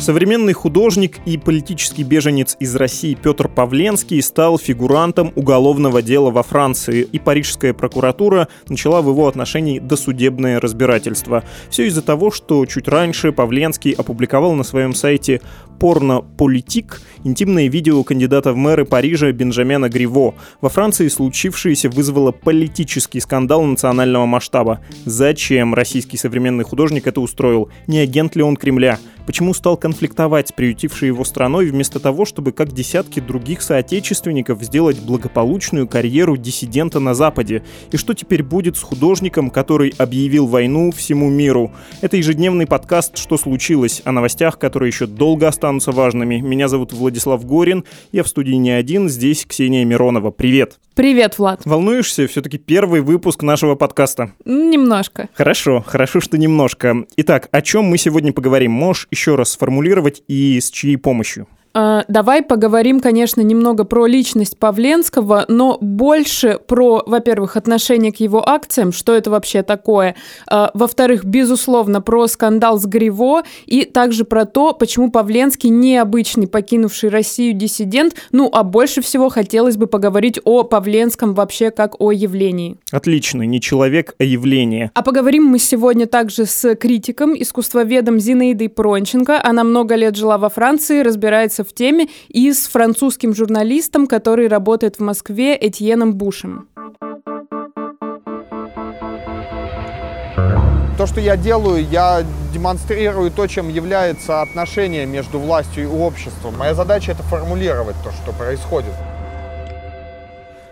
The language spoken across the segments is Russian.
Современный художник и политический беженец из России Петр Павленский стал фигурантом уголовного дела во Франции, и парижская прокуратура начала в его отношении досудебное разбирательство. Все из-за того, что чуть раньше Павленский опубликовал на своем сайте порно-политик интимное видео кандидата в мэры Парижа Бенджамена Гриво. Во Франции случившееся вызвало политический скандал национального масштаба. Зачем российский современный художник это устроил? Не агент ли он Кремля? Почему стал конфликтовать с приютившей его страной вместо того, чтобы, как десятки других соотечественников, сделать благополучную карьеру диссидента на Западе? И что теперь будет с художником, который объявил войну всему миру? Это ежедневный подкаст «Что случилось?» о новостях, которые еще долго останутся важными. Меня зовут Владислав Горин, я в студии не один, здесь Ксения Миронова. Привет! Привет, Влад. Волнуешься? Все-таки первый выпуск нашего подкаста. Немножко. Хорошо, хорошо, что немножко. Итак, о чем мы сегодня поговорим? Можешь еще раз сформулировать и с чьей помощью? А, давай поговорим, конечно, немного про личность Павленского, но больше про, во-первых, отношение к его акциям, что это вообще такое. А, во-вторых, безусловно, про скандал с Гриво и также про то, почему Павленский необычный покинувший Россию диссидент. Ну, а больше всего хотелось бы поговорить о Павленском вообще как о явлении. Отлично, не человек, а явление. А поговорим мы сегодня также с критиком, искусствоведом Зинаидой Пронченко. Она много лет жила во Франции, разбирается разбираться в теме и с французским журналистом, который работает в Москве, Этьеном Бушем. То, что я делаю, я демонстрирую то, чем является отношение между властью и обществом. Моя задача это формулировать то, что происходит.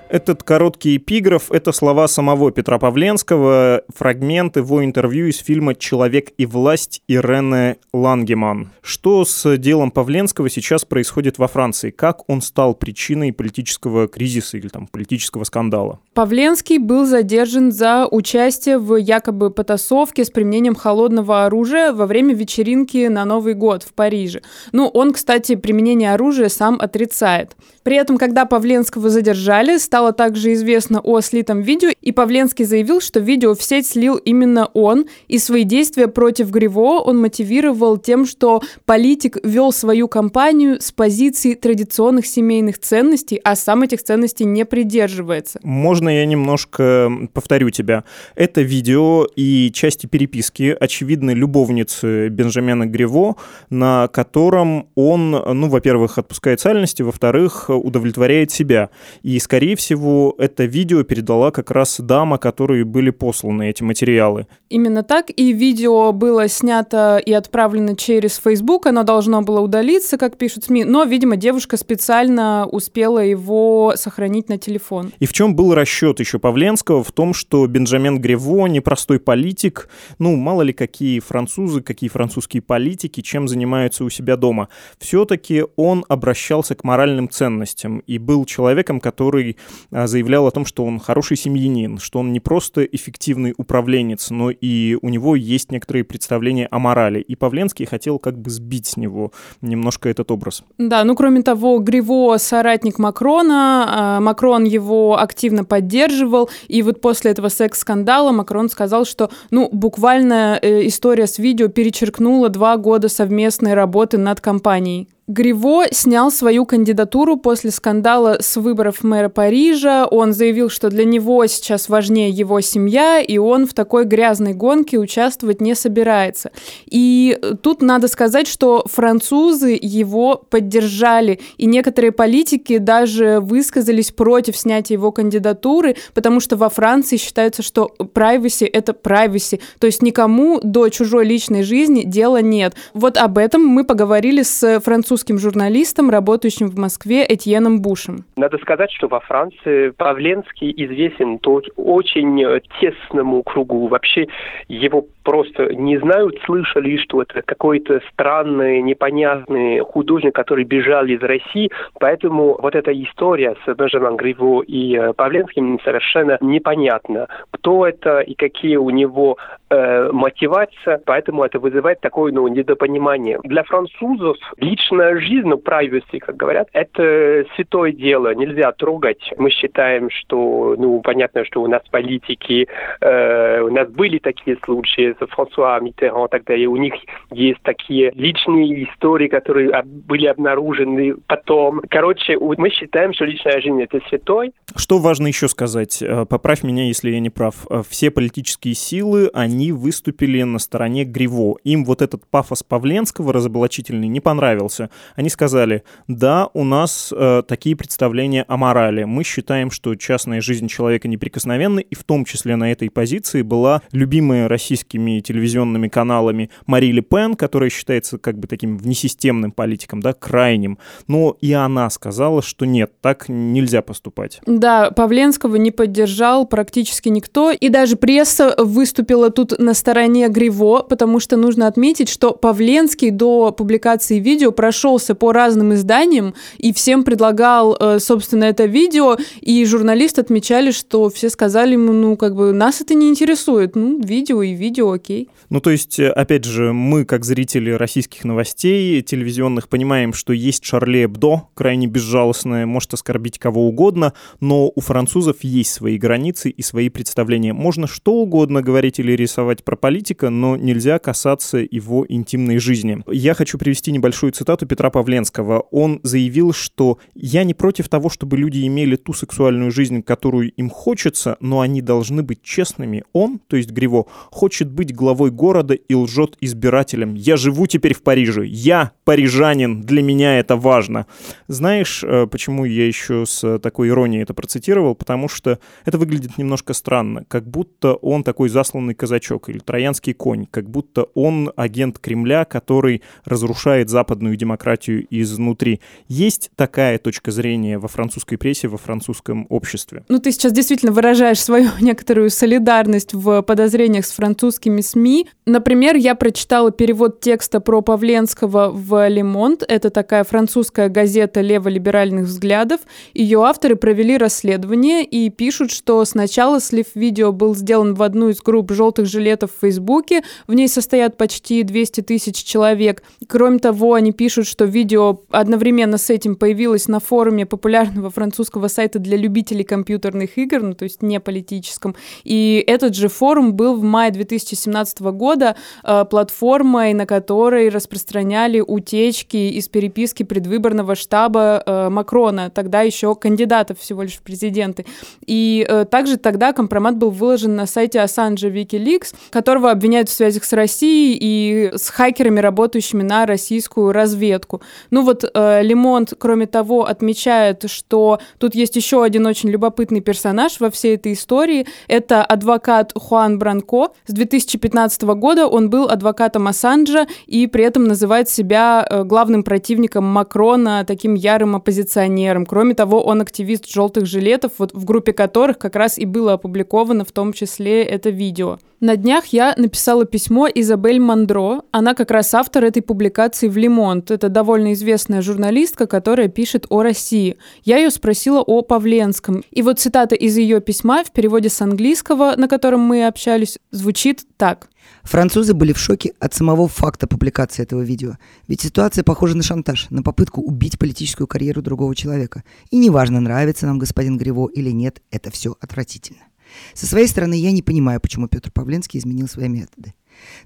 Этот короткий эпиграф — это слова самого Петра Павленского, фрагмент его интервью из фильма «Человек и власть» Ирены Лангеман. Что с делом Павленского сейчас происходит во Франции? Как он стал причиной политического кризиса или там политического скандала? Павленский был задержан за участие в якобы потасовке с применением холодного оружия во время вечеринки на Новый год в Париже. Ну, он, кстати, применение оружия сам отрицает. При этом, когда Павленского задержали, стало также известно о слитом видео, и Павленский заявил, что видео в сеть слил именно он, и свои действия против Гриво он мотивировал тем, что политик вел свою кампанию с позиции традиционных семейных ценностей, а сам этих ценностей не придерживается. Можно я немножко повторю тебя? Это видео и части переписки, очевидно, любовницы Бенджамина Гриво, на котором он, ну, во-первых, отпускает сальности, во-вторых, удовлетворяет себя. И, скорее всего, это видео передала как раз дама, которой были посланы эти материалы. Именно так. И видео было снято и отправлено через Facebook. Оно должно было удалиться, как пишут СМИ. Но, видимо, девушка специально успела его сохранить на телефон. И в чем был расчет еще Павленского? В том, что Бенджамен Грево непростой политик. Ну, мало ли какие французы, какие французские политики, чем занимаются у себя дома. Все-таки он обращался к моральным ценностям ценностям и был человеком, который а, заявлял о том, что он хороший семьянин, что он не просто эффективный управленец, но и у него есть некоторые представления о морали. И Павленский хотел как бы сбить с него немножко этот образ. Да, ну кроме того, Гриво соратник Макрона, а, Макрон его активно поддерживал, и вот после этого секс-скандала Макрон сказал, что ну буквально э, история с видео перечеркнула два года совместной работы над компанией. Гриво снял свою кандидатуру после скандала с выборов мэра Парижа. Он заявил, что для него сейчас важнее его семья, и он в такой грязной гонке участвовать не собирается. И тут надо сказать, что французы его поддержали, и некоторые политики даже высказались против снятия его кандидатуры, потому что во Франции считается, что privacy — это privacy, то есть никому до чужой личной жизни дела нет. Вот об этом мы поговорили с французским французским журналистом, работающим в Москве Этьеном Бушем. Надо сказать, что во Франции Павленский известен то очень тесному кругу. Вообще его просто не знают, слышали, что это какой-то странный, непонятный художник, который бежал из России. Поэтому вот эта история с Бенджамином Гриво и э, Павленским совершенно непонятна. Кто это и какие у него э, мотивация. Поэтому это вызывает такое ну, недопонимание. Для французов личная жизнь, ну, privacy, как говорят, это святое дело, нельзя трогать. Мы считаем, что, ну, понятно, что у нас политики, э, у нас были такие случаи с Франсуа Миттеран, тогда и у них есть такие личные истории, которые были обнаружены потом. Короче, мы считаем, что личная жизнь это святой. Что важно еще сказать? Э, поправь меня, если я не прав. Э, все политические силы, они выступили на стороне Гриво. Им вот этот пафос Павленского разоблачительный не понравился. Они сказали, да, у нас э, такие представления о морали. Мы считаем, что частная жизнь человека неприкосновенна, и в том числе на этой позиции была любимая российскими телевизионными каналами Мари Ле Пен, которая считается как бы таким внесистемным политиком, да, крайним. Но и она сказала, что нет, так нельзя поступать. Да, Павленского не поддержал практически никто, и даже пресса выступила тут на стороне Гриво, потому что нужно отметить, что Павленский до публикации видео прошелся по разным изданиям и всем предлагал, э, собственно, это видео, и журналисты отмечали, что все сказали ему, ну, как бы, нас это не интересует, ну, видео и видео, окей. Ну, то есть, э, опять же, мы, как зрители российских новостей телевизионных, понимаем, что есть Шарле Эбдо, крайне безжалостное, может оскорбить кого угодно, но у французов есть свои границы и свои представления. Можно что угодно говорить или рисовать про политика, но нельзя касаться его интимной жизни. Я хочу привести небольшую цитату Петра Павленского. Он заявил, что «я не против того, чтобы люди имели ту сексуальную жизнь, которую им хочется, но они должны быть честными. Он, то есть Гриво, хочет быть главой города и лжет избирателям. Я живу теперь в Париже. Я парижанин. Для меня это важно. Знаешь, э, почему я еще с такой иронией это процитировал? Потому что это выглядит немножко странно. Как будто он такой засланный казачок или троянский конь. Как будто он агент Кремля, который разрушает западную демократию изнутри. Есть такая точка зрения во французской прессе, во французском обществе? Ну, ты сейчас действительно выражаешь свою некоторую солидарность в подозрениях с французскими СМИ. Например, я прочитала перевод текста про Павленского в «Лемонт». Это такая французская газета леволиберальных взглядов. Ее авторы провели расследование и пишут, что сначала слив видео был сделан в одну из групп желтых жилетов в Фейсбуке. В ней состоят почти 200 тысяч человек. Кроме того, они пишут, что видео одновременно с этим появилось на форуме популярного французского сайта для любителей компьютерных игр, ну то есть не политическом. И этот же форум был в мае 2017 года э, платформой, на которой распространяли утечки из переписки предвыборного штаба э, Макрона, тогда еще кандидатов всего лишь в президенты. И э, также тогда компромат был выложен на сайте Ассанжа Wikileaks, которого обвиняют в связях с Россией и с хакерами, работающими на российскую разведку. Ну вот э, Лемонт, кроме того, отмечает, что тут есть еще один очень любопытный персонаж во всей этой истории. Это адвокат Хуан Бранко. С 2015 года он был адвокатом Ассанжа и при этом называет себя э, главным противником Макрона, таким ярым оппозиционером. Кроме того, он активист желтых жилетов, вот в группе которых как раз и было опубликовано в том числе это видео. На днях я написала письмо Изабель Мандро. Она как раз автор этой публикации в Лимонт. Это довольно известная журналистка, которая пишет о России. Я ее спросила о Павленском. И вот цитата из ее письма в переводе с английского, на котором мы общались, звучит так. Французы были в шоке от самого факта публикации этого видео. Ведь ситуация похожа на шантаж, на попытку убить политическую карьеру другого человека. И неважно, нравится нам господин Гриво или нет, это все отвратительно. Со своей стороны, я не понимаю, почему Петр Павленский изменил свои методы.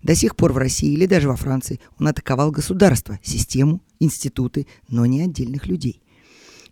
До сих пор в России или даже во Франции он атаковал государство, систему, институты, но не отдельных людей.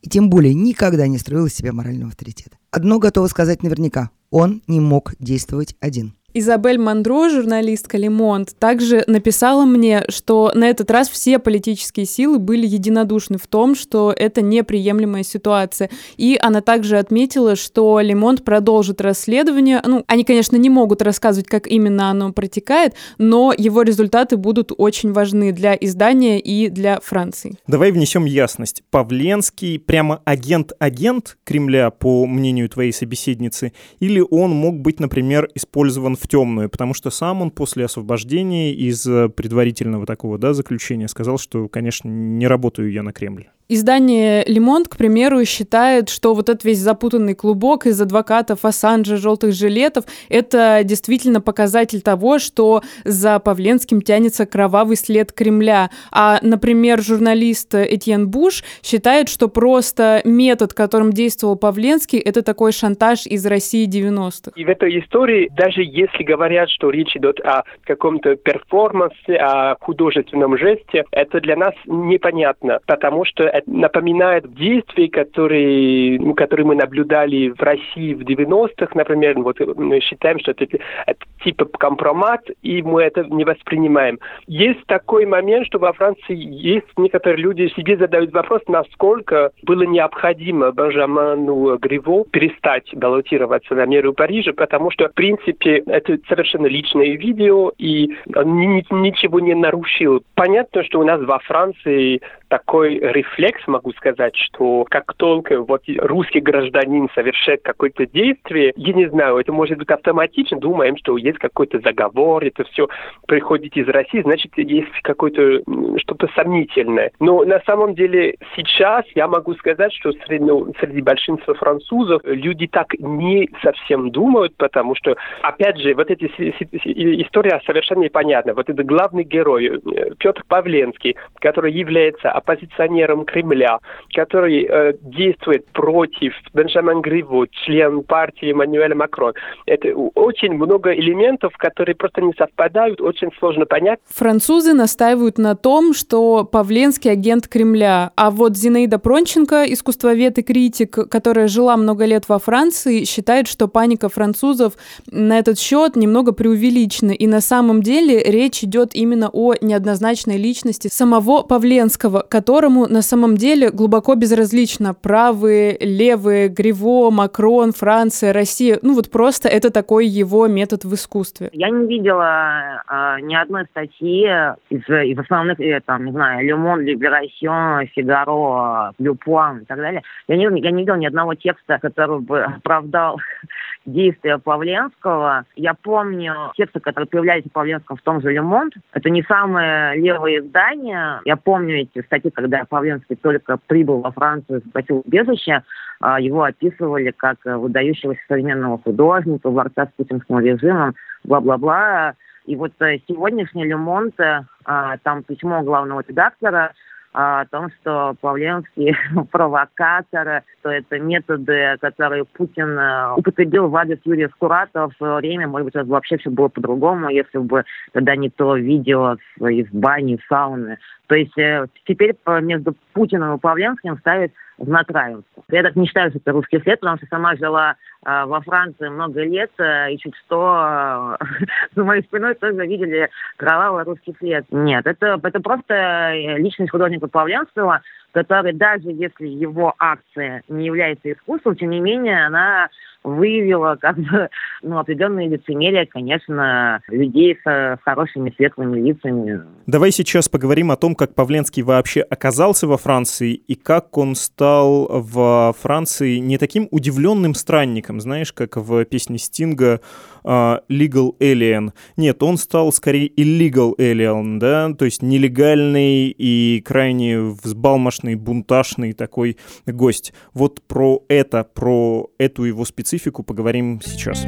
И тем более никогда не строил из себя морального авторитета. Одно готово сказать наверняка. Он не мог действовать один. Изабель Мандро, журналистка Лемонт, также написала мне, что на этот раз все политические силы были единодушны в том, что это неприемлемая ситуация. И она также отметила, что Лемонт продолжит расследование. Ну, они, конечно, не могут рассказывать, как именно оно протекает, но его результаты будут очень важны для издания и для Франции. Давай внесем ясность. Павленский прямо агент-агент Кремля, по мнению твоей собеседницы, или он мог быть, например, использован в темную, потому что сам он после освобождения из э, предварительного такого да, заключения сказал, что, конечно, не работаю я на Кремль. Издание «Лемонт», к примеру, считает, что вот этот весь запутанный клубок из адвокатов Ассанжа, желтых жилетов, это действительно показатель того, что за Павленским тянется кровавый след Кремля. А, например, журналист Этьен Буш считает, что просто метод, которым действовал Павленский, это такой шантаж из России 90-х. И в этой истории, даже если говорят, что речь идет о каком-то перформансе, о художественном жесте, это для нас непонятно, потому что это напоминает действия, которые, ну, которые мы наблюдали в России в 90-х, например. Вот мы считаем, что это, это типа компромат, и мы это не воспринимаем. Есть такой момент, что во Франции есть некоторые люди себе задают вопрос, насколько было необходимо Бенжамину Гриво перестать баллотироваться на меру Парижа, потому что, в принципе, это совершенно личное видео, и он ничего не нарушил. Понятно, что у нас во Франции такой рефлекс, могу сказать, что как только вот русский гражданин совершает какое-то действие, я не знаю, это может быть автоматично, думаем, что есть какой-то заговор, это все приходит из России, значит, есть какое-то что-то сомнительное. Но на самом деле сейчас я могу сказать, что среди, ну, среди большинства французов люди так не совсем думают, потому что, опять же, вот эти история совершенно непонятна. Вот это главный герой, э, Петр Павленский, который является оппозиционером Кремля, который э, действует против Бенджамин Гриво, член партии Эммануэля Макрон. Это очень много элементов, которые просто не совпадают, очень сложно понять. Французы настаивают на том, что Павленский агент Кремля, а вот Зинаида Пронченко, искусствовед и критик, которая жила много лет во Франции, считает, что паника французов на этот счет немного преувеличена, и на самом деле речь идет именно о неоднозначной личности самого Павленского, которому на самом деле глубоко безразлично правые, левые, Гриво, Макрон, Франция, Россия. Ну вот просто это такой его метод в искусстве. Я не видела э, ни одной статьи из, из основных, э, там, не знаю, Libération, Figaro, Le Point и так далее. Я не, я не видела ни одного текста, который бы оправдал действия Павленского. Я помню тексты, которые появлялись у Павленского в том же Лемонт. Это не самое левое издание. Я помню эти статьи, когда Павленский только прибыл во Францию, спросил убежище, а, его описывали как выдающегося современного художника, борца с путинским режимом, бла-бла-бла. И вот э, сегодняшний Лемонт, э, а, там письмо главного редактора, о том, что Павленский провокатор, что это методы, которые Путин э, употребил в адрес Юрия Скуратова в свое время. Может быть, это вообще все было по-другому, если бы тогда не то видео из бани, сауны. То есть э, теперь между Путиным и Павленским ставят равенства. Я так не считаю, что это русский след, потому что сама жила э, во Франции много лет, э, и чуть что э, за моей спиной тоже видели кровавый русский след. Нет, это, это просто э, личность художника Павленского, который даже если его акция не является искусством, тем не менее она выявила как бы ну, определенные лицемерие, конечно, людей с хорошими светлыми лицами. Давай сейчас поговорим о том, как Павленский вообще оказался во Франции и как он стал в Франции не таким удивленным странником, знаешь, как в песне Стинга uh, Legal Alien. Нет, он стал скорее illegal alien, да, то есть нелегальный и крайне взбалмошный, бунтажный такой гость. Вот про это, про эту его специфику поговорим сейчас.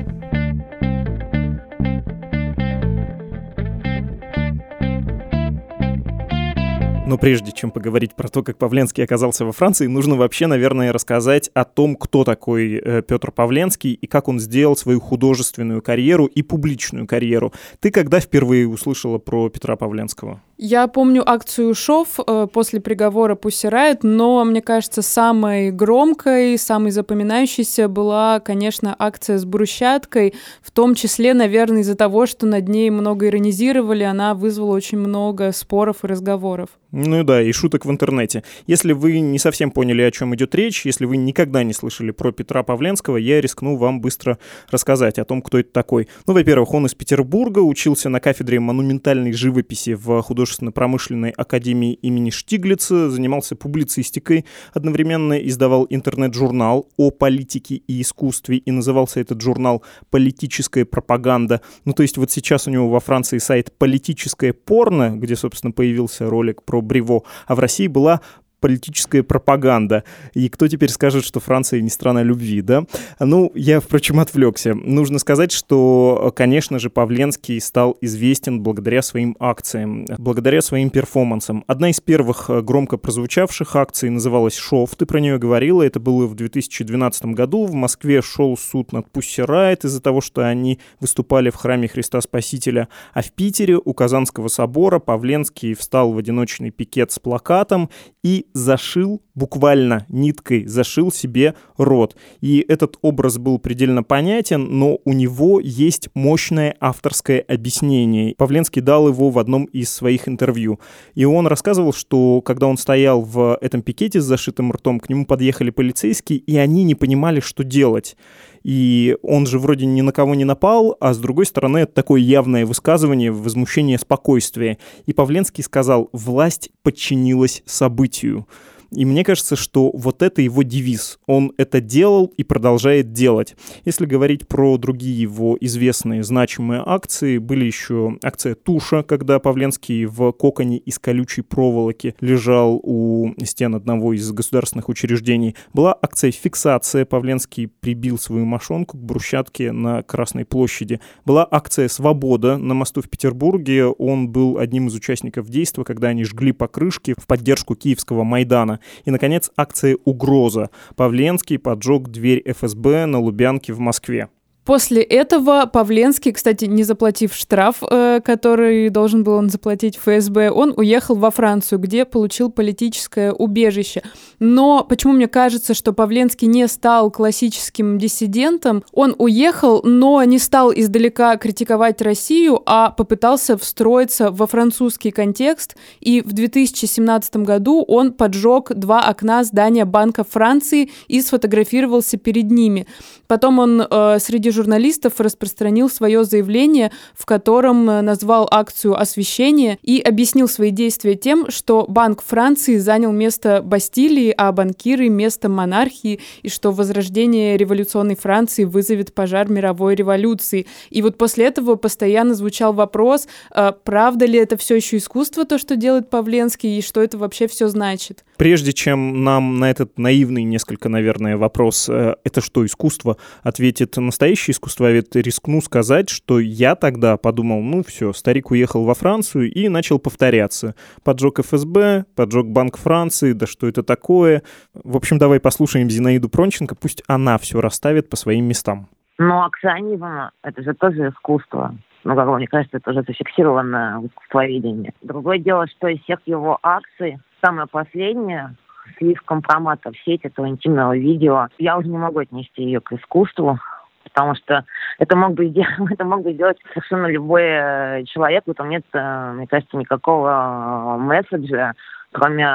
Но прежде чем поговорить про то, как Павленский оказался во Франции, нужно вообще, наверное, рассказать о том, кто такой э, Петр Павленский и как он сделал свою художественную карьеру и публичную карьеру. Ты когда впервые услышала про Петра Павленского? Я помню акцию «Шов» э, после приговора «Пусть но, мне кажется, самой громкой, самой запоминающейся была, конечно, акция с брусчаткой, в том числе, наверное, из-за того, что над ней много иронизировали, она вызвала очень много споров и разговоров. Ну да, и шуток в интернете. Если вы не совсем поняли, о чем идет речь, если вы никогда не слышали про Петра Павленского, я рискну вам быстро рассказать о том, кто это такой. Ну, во-первых, он из Петербурга, учился на кафедре монументальной живописи в художественно-промышленной академии имени Штиглица, занимался публицистикой, одновременно издавал интернет-журнал о политике и искусстве, и назывался этот журнал «Политическая пропаганда». Ну, то есть вот сейчас у него во Франции сайт «Политическое порно», где, собственно, появился ролик про Бриво, а в России была политическая пропаганда. И кто теперь скажет, что Франция не страна любви, да? Ну, я, впрочем, отвлекся. Нужно сказать, что, конечно же, Павленский стал известен благодаря своим акциям, благодаря своим перформансам. Одна из первых э, громко прозвучавших акций называлась «Шов», ты про нее говорила, это было в 2012 году. В Москве шел суд над Пусси Райт из-за того, что они выступали в храме Христа Спасителя. А в Питере у Казанского собора Павленский встал в одиночный пикет с плакатом и зашил, буквально ниткой зашил себе рот. И этот образ был предельно понятен, но у него есть мощное авторское объяснение. Павленский дал его в одном из своих интервью. И он рассказывал, что когда он стоял в этом пикете с зашитым ртом, к нему подъехали полицейские, и они не понимали, что делать. И он же вроде ни на кого не напал, а с другой стороны это такое явное высказывание возмущение спокойствия. И Павленский сказал, власть подчинилась событию. И мне кажется, что вот это его девиз. Он это делал и продолжает делать. Если говорить про другие его известные значимые акции, были еще акция «Туша», когда Павленский в коконе из колючей проволоки лежал у стен одного из государственных учреждений. Была акция «Фиксация». Павленский прибил свою мошонку к брусчатке на Красной площади. Была акция «Свобода» на мосту в Петербурге. Он был одним из участников действия, когда они жгли покрышки в поддержку киевского Майдана. И, наконец, акция «Угроза». Павленский поджег дверь ФСБ на Лубянке в Москве. После этого Павленский, кстати, не заплатив штраф, э, который должен был он заплатить ФСБ, он уехал во Францию, где получил политическое убежище. Но почему мне кажется, что Павленский не стал классическим диссидентом? Он уехал, но не стал издалека критиковать Россию, а попытался встроиться во французский контекст. И в 2017 году он поджег два окна здания Банка Франции и сфотографировался перед ними. Потом он э, среди журналистов распространил свое заявление, в котором э, назвал акцию освещения и объяснил свои действия тем, что Банк Франции занял место Бастилии, а банкиры — место монархии, и что возрождение революционной Франции вызовет пожар мировой революции. И вот после этого постоянно звучал вопрос, э, правда ли это все еще искусство, то, что делает Павленский, и что это вообще все значит. Прежде чем нам на этот наивный несколько, наверное, вопрос э, «это что, искусство?» ответит настоящий искусствовед, рискну сказать, что я тогда подумал, ну все, старик уехал во Францию и начал повторяться. Поджег ФСБ, поджег Банк Франции, да что это такое? В общем, давай послушаем Зинаиду Пронченко, пусть она все расставит по своим местам. Ну, акционизм — это же тоже искусство. Ну, как мне кажется, это уже зафиксировано в искусствоведении. Другое дело, что из всех его акций самое последнее слив компромата в сеть этого интимного видео. Я уже не могу отнести ее к искусству, потому что это мог бы сделать, это мог бы сделать совершенно любой э, человек, в этом нет, э, мне кажется, никакого э, месседжа, кроме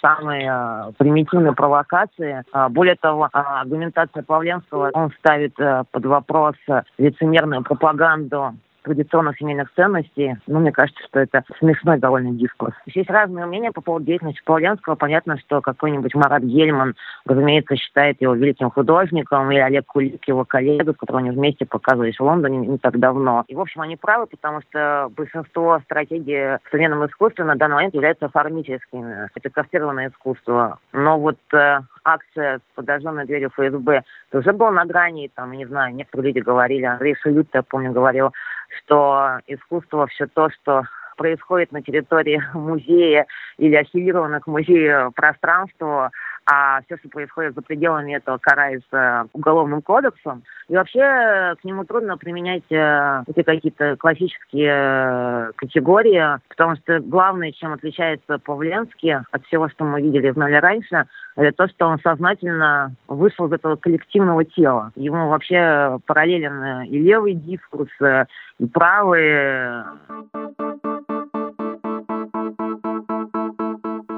самой примитивной провокации. А, более того, аргументация Павленского, он ставит под вопрос лицемерную пропаганду традиционных семейных ценностей, ну, мне кажется, что это смешной довольно дискурс. Есть разные мнения по поводу деятельности Павленского. Понятно, что какой-нибудь Марат Гельман, разумеется, считает его великим художником, или Олег Кулик, его коллега, с которым они вместе показывались в Лондоне не так давно. И, в общем, они правы, потому что большинство стратегий в современном искусстве на данный момент являются оформительскими. Это кастированное искусство. Но вот э, акция с подожженной дверью ФСБ тоже была на грани, там, не знаю, некоторые люди говорили, Андрей Шелют, я помню, говорил, что искусство все то, что происходит на территории музея или аффилированных музею пространства, а все, что происходит за пределами этого, карается уголовным кодексом. И вообще к нему трудно применять э, эти какие-то классические э, категории, потому что главное, чем отличается Павленский от всего, что мы видели и знали раньше, это то, что он сознательно вышел из этого коллективного тела. Ему вообще параллелен и левый дискурс, э, и правый.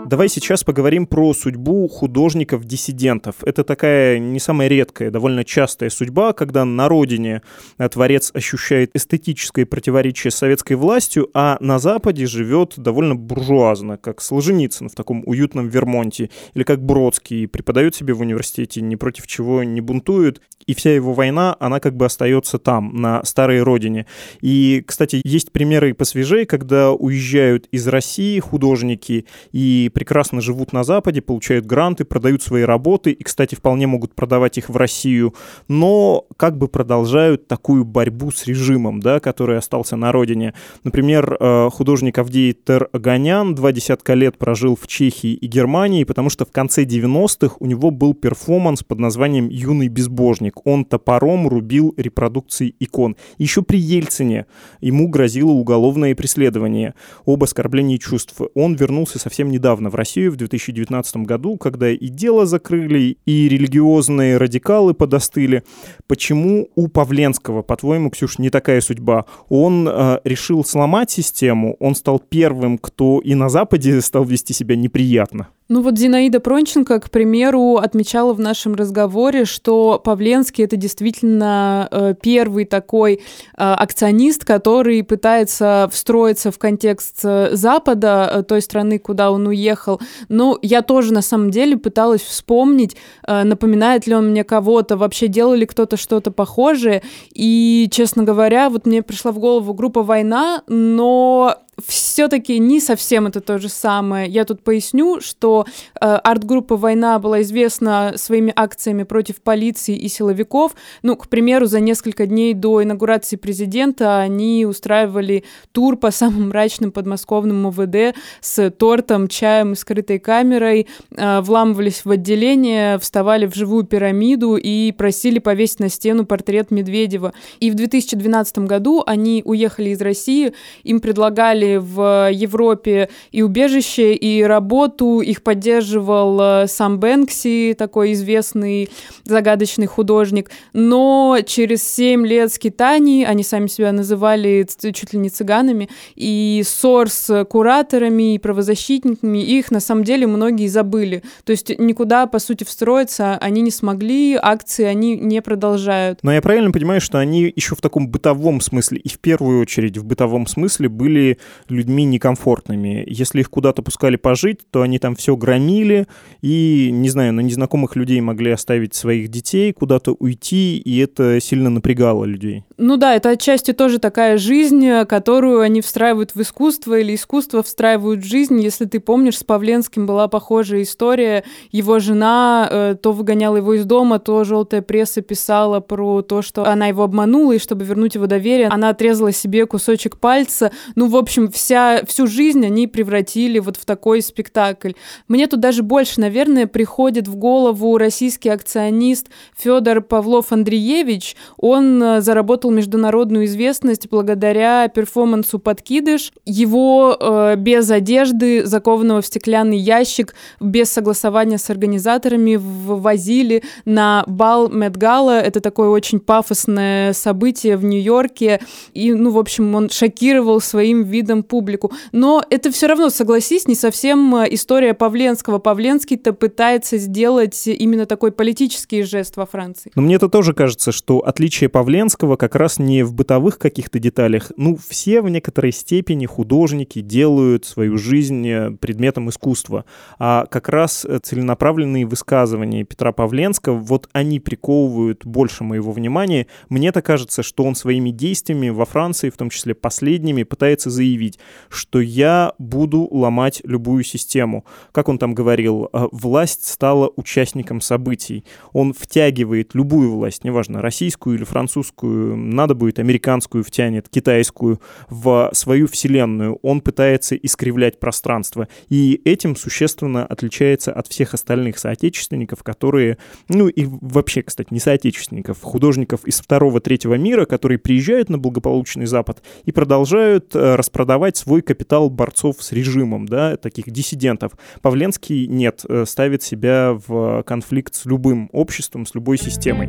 Давай сейчас поговорим про судьбу художников-диссидентов. Это такая не самая редкая, довольно частая судьба, когда на родине творец ощущает эстетическое противоречие с советской властью, а на Западе живет довольно буржуазно, как Солженицын в таком уютном Вермонте, или как Бродский, преподает себе в университете, ни против чего не бунтует, и вся его война, она как бы остается там, на старой родине. И, кстати, есть примеры посвежее, когда уезжают из России художники и прекрасно живут на Западе, получают гранты, продают свои работы и, кстати, вполне могут продавать их в Россию, но как бы продолжают такую борьбу с режимом, да, который остался на родине. Например, э, художник Авдей Тер Аганян два десятка лет прожил в Чехии и Германии, потому что в конце 90-х у него был перформанс под названием «Юный безбожник». Он топором рубил репродукции икон. Еще при Ельцине ему грозило уголовное преследование об оскорблении чувств. Он вернулся совсем недавно в Россию в 2019 году, когда и дело закрыли, и религиозные радикалы подостыли. Почему у Павленского, по-твоему, Ксюш, не такая судьба? Он э, решил сломать систему, он стал первым, кто и на Западе стал вести себя неприятно. Ну вот Зинаида Пронченко, к примеру, отмечала в нашем разговоре, что Павленский это действительно э, первый такой э, акционист, который пытается встроиться в контекст э, Запада, той страны, куда он уехал. Но я тоже на самом деле пыталась вспомнить, напоминает ли он мне кого-то, вообще делал ли кто-то что-то похожее. И, честно говоря, вот мне пришла в голову группа «Война», но все-таки не совсем это то же самое. Я тут поясню, что э, арт-группа «Война» была известна своими акциями против полиции и силовиков. Ну, к примеру, за несколько дней до инаугурации президента они устраивали тур по самым мрачным подмосковным МВД с тортом, чаем и скрытой камерой, э, вламывались в отделение, вставали в живую пирамиду и просили повесить на стену портрет Медведева. И в 2012 году они уехали из России, им предлагали в Европе и убежище, и работу. Их поддерживал э, сам Бэнкси, такой известный загадочный художник. Но через 7 лет скитаний, они сами себя называли чуть ли не цыганами, и ссор с кураторами и правозащитниками, их на самом деле многие забыли. То есть никуда, по сути, встроиться они не смогли, акции они не продолжают. Но я правильно понимаю, что они еще в таком бытовом смысле, и в первую очередь в бытовом смысле были людьми некомфортными. Если их куда-то пускали пожить, то они там все громили и, не знаю, на незнакомых людей могли оставить своих детей, куда-то уйти, и это сильно напрягало людей. Ну да, это отчасти тоже такая жизнь, которую они встраивают в искусство, или искусство встраивают в жизнь. Если ты помнишь, с Павленским была похожая история. Его жена э, то выгоняла его из дома, то желтая пресса писала про то, что она его обманула, и чтобы вернуть его доверие, она отрезала себе кусочек пальца. Ну, в общем, вся, всю жизнь они превратили вот в такой спектакль. Мне тут даже больше, наверное, приходит в голову российский акционист Федор Павлов Андреевич. Он э, заработал международную известность благодаря перформансу «Подкидыш». Его э, без одежды, закованного в стеклянный ящик, без согласования с организаторами ввозили на бал Медгала. Это такое очень пафосное событие в Нью-Йорке. И, ну, в общем, он шокировал своим видом публику. Но это все равно, согласись, не совсем э, история Павленского. Павленский-то пытается сделать именно такой политический жест во Франции. Но мне это тоже кажется, что отличие Павленского как раз не в бытовых каких-то деталях. Ну, все в некоторой степени художники делают свою жизнь э, предметом искусства. А как раз э, целенаправленные высказывания Петра Павленского, вот они приковывают больше моего внимания. Мне-то кажется, что он своими действиями во Франции, в том числе последними, пытается заявить, что я буду ломать любую систему. Как он там говорил, «А, власть стала участником событий. Он втягивает любую власть, неважно, российскую или французскую, надо будет американскую втянет, китайскую, в свою вселенную. Он пытается искривлять пространство. И этим существенно отличается от всех остальных соотечественников, которые, ну и вообще, кстати, не соотечественников, художников из второго-третьего мира, которые приезжают на благополучный Запад и продолжают э, распродавать продавать свой капитал борцов с режимом, да, таких диссидентов. Павленский нет, э, ставит себя в конфликт с любым обществом, с любой системой.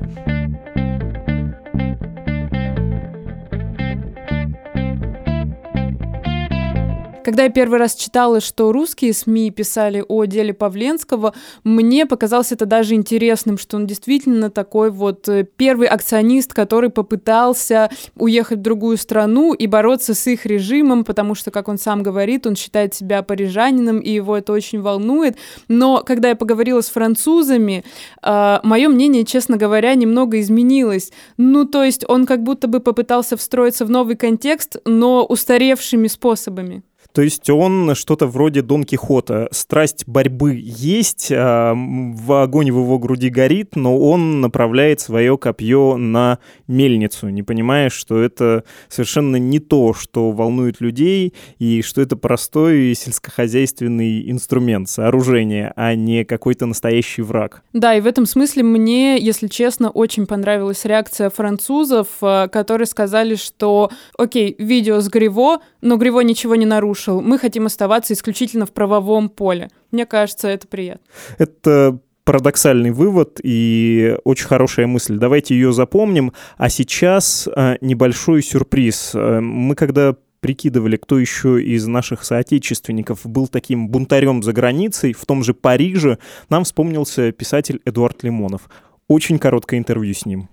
Когда я первый раз читала, что русские СМИ писали о деле Павленского, мне показалось это даже интересным, что он действительно такой вот э, первый акционист, который попытался уехать в другую страну и бороться с их режимом, потому что, как он сам говорит, он считает себя парижанином, и его это очень волнует. Но когда я поговорила с французами, э, мое мнение, честно говоря, немного изменилось. Ну, то есть он как будто бы попытался встроиться в новый контекст, но устаревшими способами. То есть он что-то вроде Дон Кихота. Страсть борьбы есть, а, в огонь в его груди горит, но он направляет свое копье на мельницу, не понимая, что это совершенно не то, что волнует людей, и что это простой сельскохозяйственный инструмент, сооружение, а не какой-то настоящий враг. Да, и в этом смысле мне, если честно, очень понравилась реакция французов, э, которые сказали, что, окей, видео с Гриво, но Гриво ничего не нарушил, мы хотим оставаться исключительно в правовом поле. Мне кажется, это приятно. Это парадоксальный вывод и очень хорошая мысль. Давайте ее запомним. А сейчас э, небольшой сюрприз. Э, мы когда прикидывали, кто еще из наших соотечественников был таким бунтарем за границей, в том же Париже, нам вспомнился писатель Эдуард Лимонов. Очень короткое интервью с ним.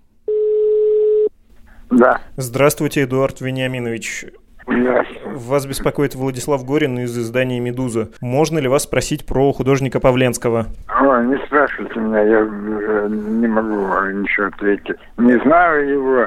Да. Здравствуйте, Эдуард Вениаминович. Вас беспокоит Владислав Горин из издания «Медуза». Можно ли вас спросить про художника Павленского? Ой, не спрашивайте меня, я не могу ничего ответить. Не знаю его,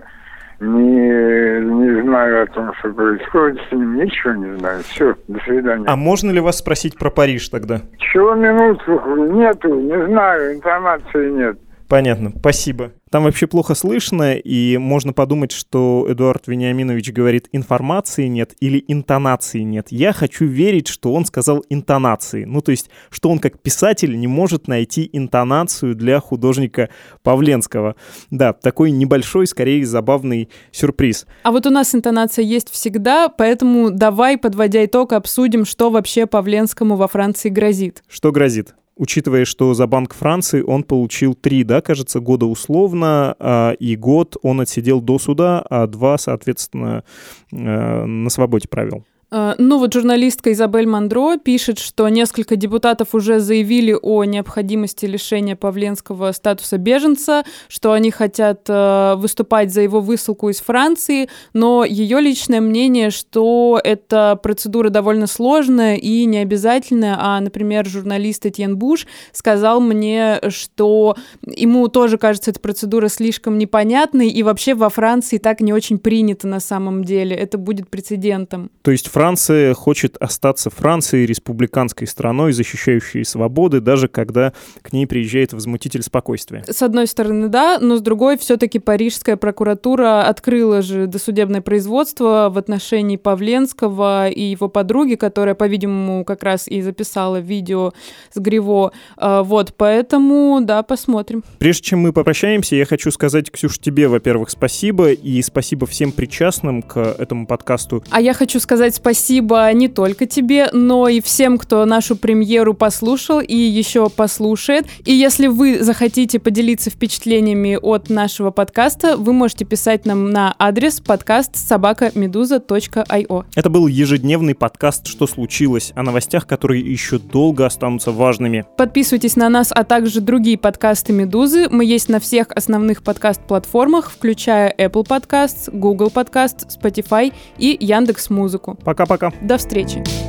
не, не знаю о том, что происходит с ним, ничего не знаю. Все, до свидания. А можно ли вас спросить про Париж тогда? Чего минутку? Нету, не знаю, информации нет. Понятно, спасибо. Там вообще плохо слышно, и можно подумать, что Эдуард Вениаминович говорит «информации нет» или «интонации нет». Я хочу верить, что он сказал «интонации». Ну, то есть, что он как писатель не может найти интонацию для художника Павленского. Да, такой небольшой, скорее забавный сюрприз. А вот у нас интонация есть всегда, поэтому давай, подводя итог, обсудим, что вообще Павленскому во Франции грозит. Что грозит? Учитывая, что за Банк Франции он получил три, да, кажется, года условно, а, и год он отсидел до суда, а два, соответственно, э, на свободе провел. Э, ну вот журналистка Изабель Мандро пишет, что несколько депутатов уже заявили о необходимости лишения Павленского статуса беженца, что они хотят э, выступать за его высылку из Франции, но ее личное мнение, что эта процедура довольно сложная и необязательная, а, например, журналист Этьен Буш сказал мне, что ему тоже кажется эта процедура слишком непонятной, и вообще во Франции так не очень принято на самом деле, это будет прецедентом. То есть Франция хочет остаться Францией, республиканской страной, защищающей свободы, даже когда к ней приезжает возмутитель спокойствия. С одной стороны, да, но с другой, все-таки Парижская прокуратура открыла же досудебное производство в отношении Павленского и его подруги, которая, по-видимому, как раз и записала видео с Гриво. А, вот, поэтому, да, посмотрим. Прежде чем мы попрощаемся, я хочу сказать, Ксюш, тебе, во-первых, спасибо, и спасибо всем причастным к этому подкасту. А я хочу сказать спасибо спасибо не только тебе, но и всем, кто нашу премьеру послушал и еще послушает. И если вы захотите поделиться впечатлениями от нашего подкаста, вы можете писать нам на адрес подкаст собакамедуза.io. Это был ежедневный подкаст «Что случилось?» о новостях, которые еще долго останутся важными. Подписывайтесь на нас, а также другие подкасты «Медузы». Мы есть на всех основных подкаст-платформах, включая Apple Podcasts, Google Podcasts, Spotify и Яндекс.Музыку. Пока. Пока-пока. До встречи.